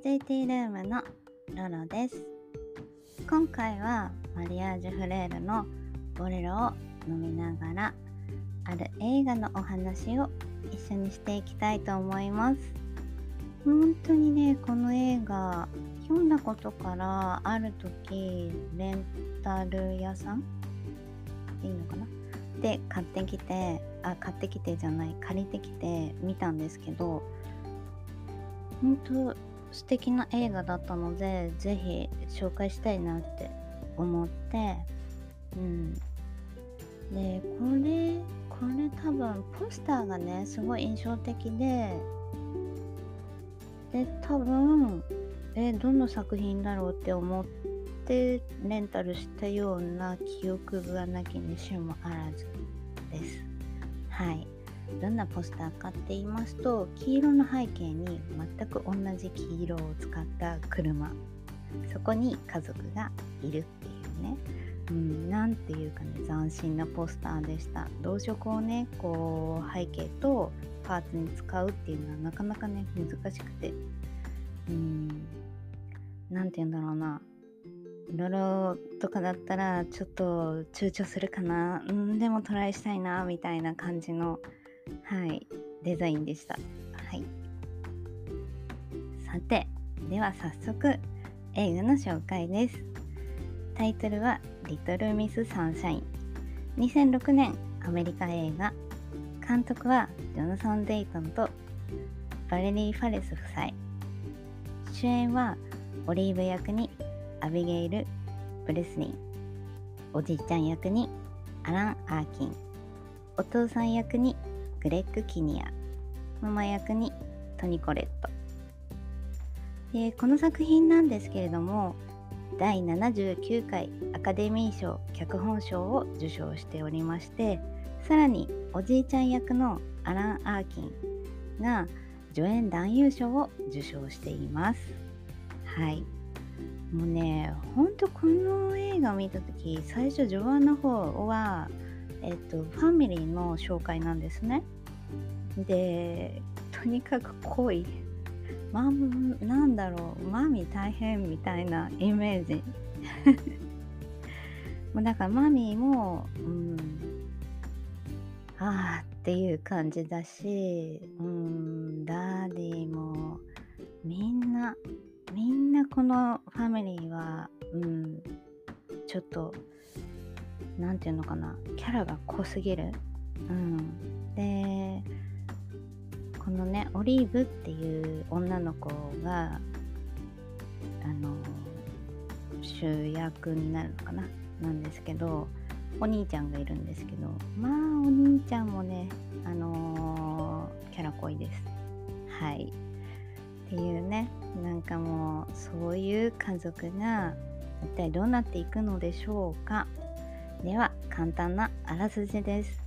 JT ルームのロロです。今回はマリアージュフレールのボレロを飲みながらある映画のお話を一緒にしていきたいと思います。本当にねこの映画読んだことからある時レンタル屋さん？いいのかな？で買ってきてあ買ってきてじゃない借りてきて見たんですけど本当素敵な映画だったのでぜひ紹介したいなって思って。うん。でこれこれ多分ポスターがねすごい印象的でで多分えどの作品だろうって思ってレンタルしたような記憶がなきにしもあらずです。はい。どんなポスターかって言いますと黄色の背景に全く同じ黄色を使った車。そこに家族がいるっていうね。うん、なんていうかね斬新なポスターでした。動色をねこう背景とパーツに使うっていうのはなかなかね難しくて。うん何て言うんだろうな。ロロとかだったらちょっと躊躇するかな。うんでもトライしたいなみたいな感じのはい。デザインでした。はい。さてでは早速映画の紹介です。タイトルはリトルミス・サンシャイン2006年アメリカ映画。監督はジョナサン・デイトンとバレリー・ファレス夫妻。主演はオリーブ役にアビゲイル・ブレスリンおじいちゃん役にアラン・アーキンお父さん役にグレッグ・キニア。ママ役にトニ・コレット。でこの作品なんですけれども第79回アカデミー賞脚本賞を受賞しておりましてさらにおじいちゃん役のアラン・アーキンが助演男優賞を受賞しています。はい。もうねほんとこの映画を見た時最初序盤の方はえっとファミリーの紹介なんですね。でとにかく濃い。まなんだろう。マミ大変みたいなイメージ。もうだからマミーもうんああっていう感じだしうんダーディーもみんなみんなこのファミリーはうんちょっと何て言うのかなキャラが濃すぎる。うん。でこのねオリーブっていう女の子があの主役になるのかななんですけどお兄ちゃんがいるんですけどまあお兄ちゃんもねあのー、キャラ濃いです。はい。っていうねなんかもうそういう家族が一体どうなっていくのでしょうか。では簡単なあらすじです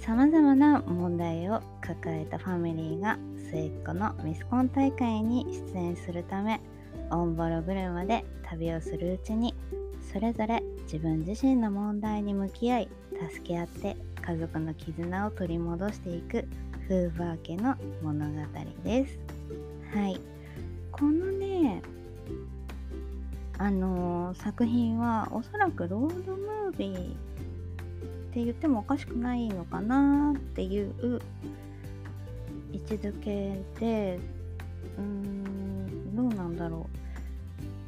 さまざまな問題を抱えたファミリーが末っ子のミスコン大会に出演するためオンボロ車で旅をするうちにそれぞれ自分自身の問題に向き合い助け合って家族の絆を取り戻していくフーバー家の物語です。はい。このね、あの、作品はおそらくロードムービーって言ってもおかしくないのかなっていう位置づけでうーんどうなんだろ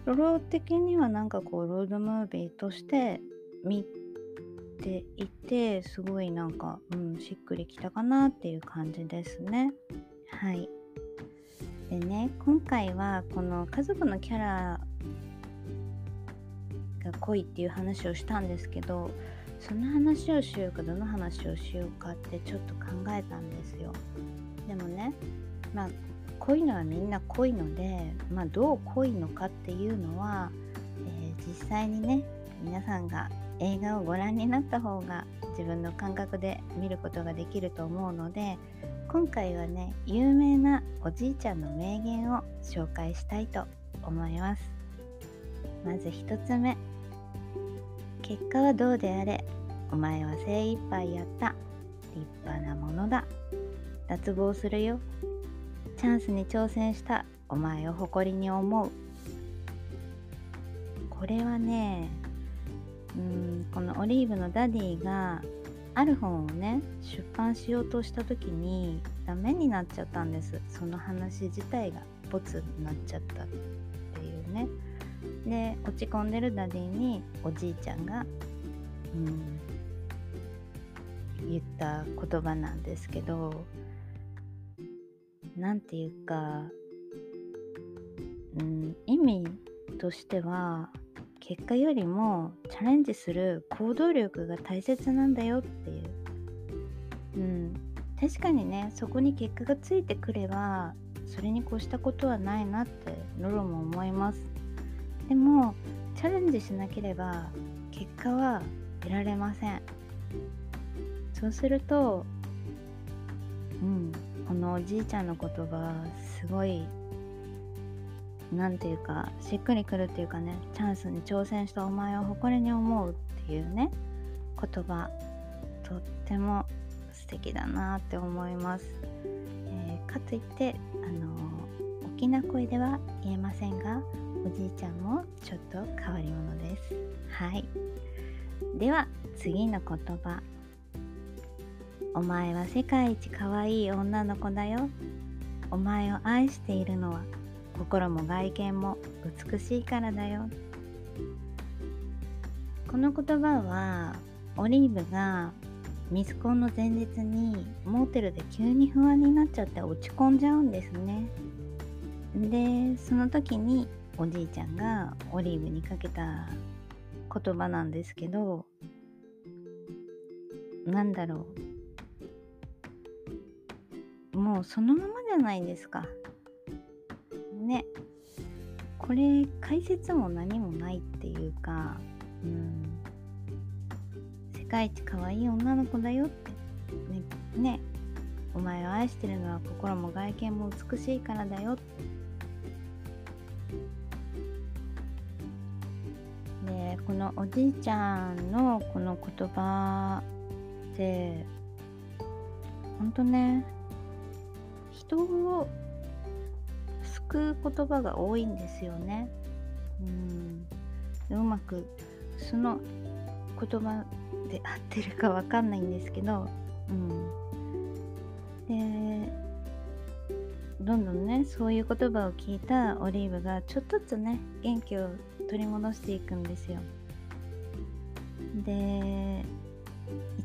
う。ロロ的にはなんかこうロードムービーとして見ていてすごいなんか、うん、しっくりきたかなっていう感じですね。はい。でね今回はこの家族のキャラが濃いっていう話をしたんですけどその話をしようかどの話をしようかってちょっと考えたんですよ。でもねまあ濃いのはみんな濃いので、まあ、どう濃いのかっていうのは、えー、実際にね皆さんが映画をご覧になった方が自分の感覚で見ることができると思うので今回はね有名なおじいちゃんの名言を紹介したいと思います。まず1つ目。結果はどうであれお前は精一杯やった。立派なものだ。脱帽するよ。チャンスに挑戦した。お前を誇りに思う。これはねうんこのオリーブのダディがある本をね出版しようとした時にダメになっちゃったんです。その話自体がボツになっちゃったっていうね。で落ち込んでるダディにおじいちゃんが、うん、言った言葉なんですけど何て言うか、うん、意味としては結果よりもチャレンジする行動力が大切なんだよっていう。うん、確かにねそこに結果がついてくればそれに越したことはないなってノロも思いますでもチャレンジしなければ結果は得られません。そうするとうんこのおじいちゃんの言葉すごい何て言うかしっくりくるっていうかねチャンスに挑戦したお前を誇りに思うっていうね言葉とっても素敵だなって思います、えー、かといってあの大きな声では言えませんがおじいちゃんもちょっと変わり者です。はい。では次の言葉。お前は世界一可愛い女の子だよ。お前を愛しているのは心も外見も美しいからだよ。この言葉はオリーブがミスコンの前日にモーテルで急に不安になっちゃって落ち込んじゃうんですね。でその時におじいちゃんがオリーブにかけた言葉なんですけどなんだろう。もうそのままじゃないですか。ね。これ解説も何もないっていうかうん。世界一可愛い女の子だよって。ね。ね。お前を愛してるのは心も外見も美しいからだよって。おじいちゃんのこの言葉ってほんとね人をく言葉が多いんですよね。うんうまくその言葉で合ってるかわかんないんですけど、うん、でどんどんねそういう言葉を聞いたオリーブがちょっとずつね元気を取り戻していくんですよ。で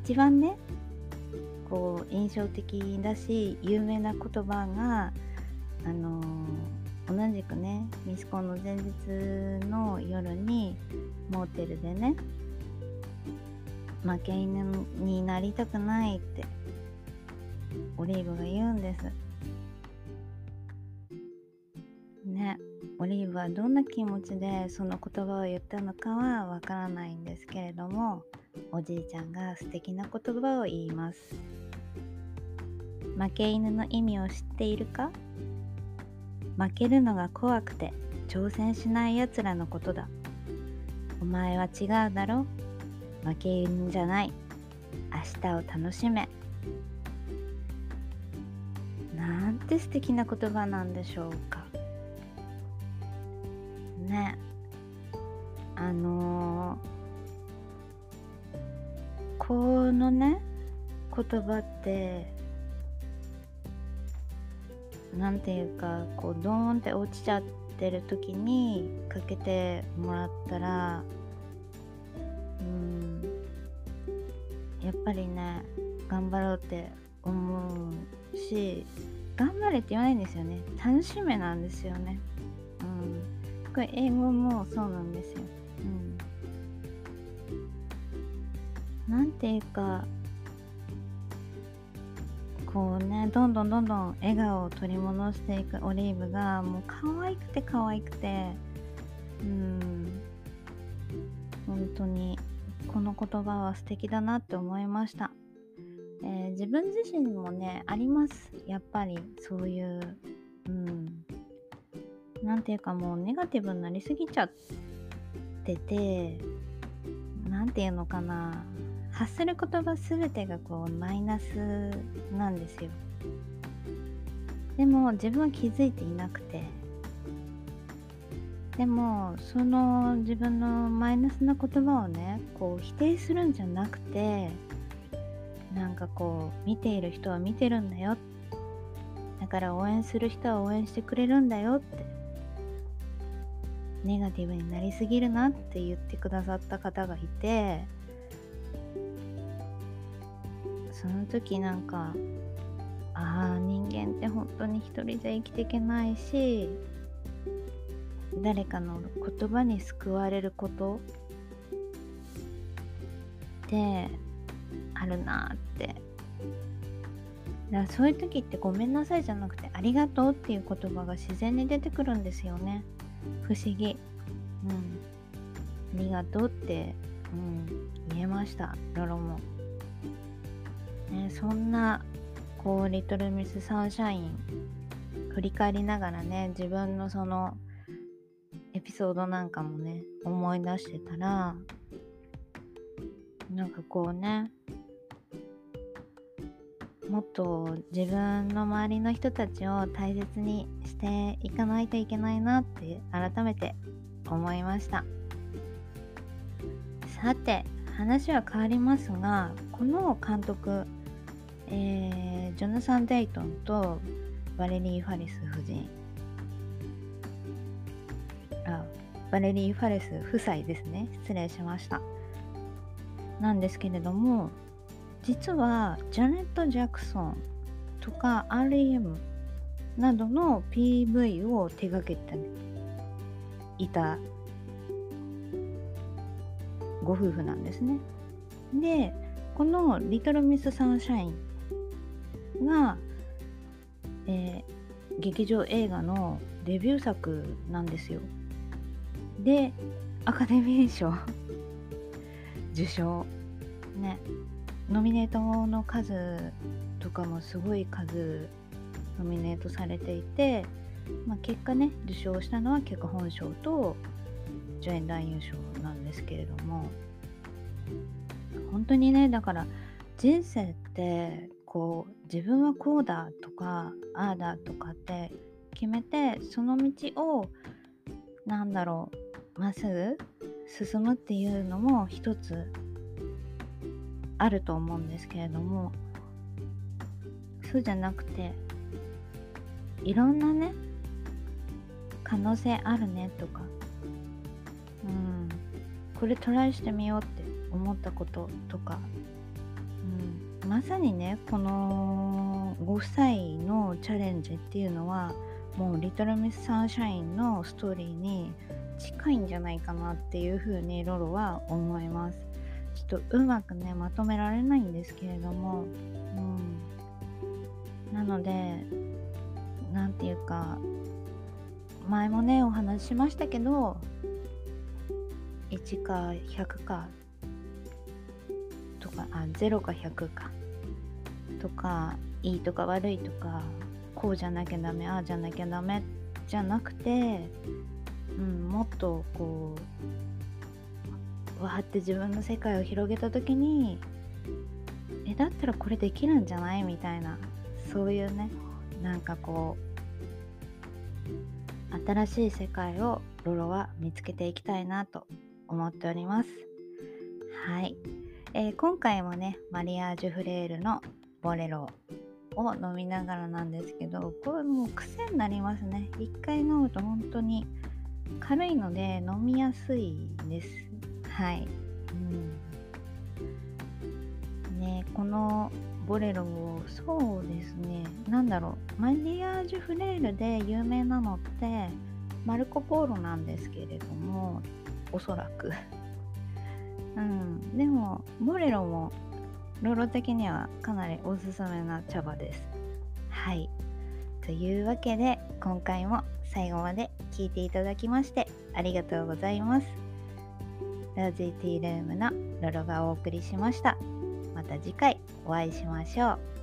一番ねこう印象的だし有名な言葉があの同じくねミスコンの前日の夜にモーテルでね負け犬になりたくないってオリーブが言うんです。はどんな気持ちでその言葉を言ったのかはわからないんですけれどもおじいちゃんが素敵な言葉を言います。負け犬の意味を知っているか？負けるのが怖くて挑戦しないやつらのことだ。お前は違うだろ？負けんじゃない。明日を楽しめ。なんて素敵な言葉なんでしょうか。ね。あのー、このね言葉って何ていうかこうドーンって落ちちゃってる時にかけてもらったらうんやっぱりね頑張ろうって思うし頑張れって言わないんですよね。楽しめなんですよね。これ英語もそうなんですよ。うん。なんていうかこうねどんどんどんどん笑顔を取り戻していくオリーブがもう可愛くて可愛くて。うん。本当にこの言葉は素敵だなって思いました、えー、自分自身もねあります。やっぱりそういううん。なんていうかもうネガティブになりすぎちゃってて何て言うのかな。発する言葉全てがこうマイナスなんですよ。でも自分は気づいていなくて。でもその自分のマイナスな言葉をねこう否定するんじゃなくてなんかこう見ている人は見てるんだよ。だから応援する人は応援してくれるんだよってネガティブになりすぎるなって言ってくださった方がいてその時なんかああ人間って本当に一人じゃ生きていけないし誰かの言葉に救われることってあるなって。だからそういう時ってごめんなさいじゃなくてありがとうっていう言葉が自然に出てくるんですよね。不思議。うん。ありがとうって、うん、言えました。ロロも、ね、そんなこうリトルミスサンシャイン振り返りながらね自分のそのエピソードなんかもね思い出してたらなんかこうねもっと自分の周りの人たちを大切にしていかないといけないなって改めて思いました。さて話は変わりますがこの監督、えー、ジョナサン・デイトンとバレリー・ファリス夫人。あバレリー・ファレス夫妻ですね。失礼しました。なんですけれども実はジャネット・ジャクソンとか REM などの PV を手掛けていたご夫婦なんですね。でこの「リトル・ミス・サンシャインが」えー、劇場映画のデビュー作なんですよ。でアカデミー賞受賞ねノミネートの数とかもすごい数ノミネートされていて、まあ、結果ね受賞したのは脚本賞と助演男優賞なんですけれども本当にねだから人生ってこう自分はこうだとかああだとかって決めてその道をなんだろうまっすぐ進むっていうのも一つあると思うんですけれどもそうじゃなくていろんなね可能性あるねとかうんこれトライしてみようって思ったこととか、うん、まさにねこのご夫妻のチャレンジっていうのはもうリトルミスサンシャインのストーリーに近いんじゃないかなっていうふうにロロは思います。ょっとうまくねまとめられないんですけれども、うん、なので何て言うか前もねお話ししましたけど1か100かとかあ0か100かとかいいとか悪いとかこうじゃなきゃダメああじゃなきゃダメじゃなくて、うん、もっとこうわーって自分の世界を広げた時にえだったらこれできるんじゃない？みたいなそういうねなんかこう新しい世界をロロは見つけていきたいなと思っております。はい、えー、今回もねマリアージュフレールのボレロを飲みながらなんですけどこれもう癖になりますね。一回飲むと本当に軽いので飲みやすいです。はい、うん、ねこのボレロをそうですね。何だろう。マリアージュフレールで有名なのってマルコ・ポーロなんですけれどもおそらく。うん。でもボレロもロロ的にはかなりおすすめな茶葉です。はい。というわけで今回も最後まで聞いていただきましてありがとうございます。ラジーティールームのロロがお送りしました。また次回お会いしましょう。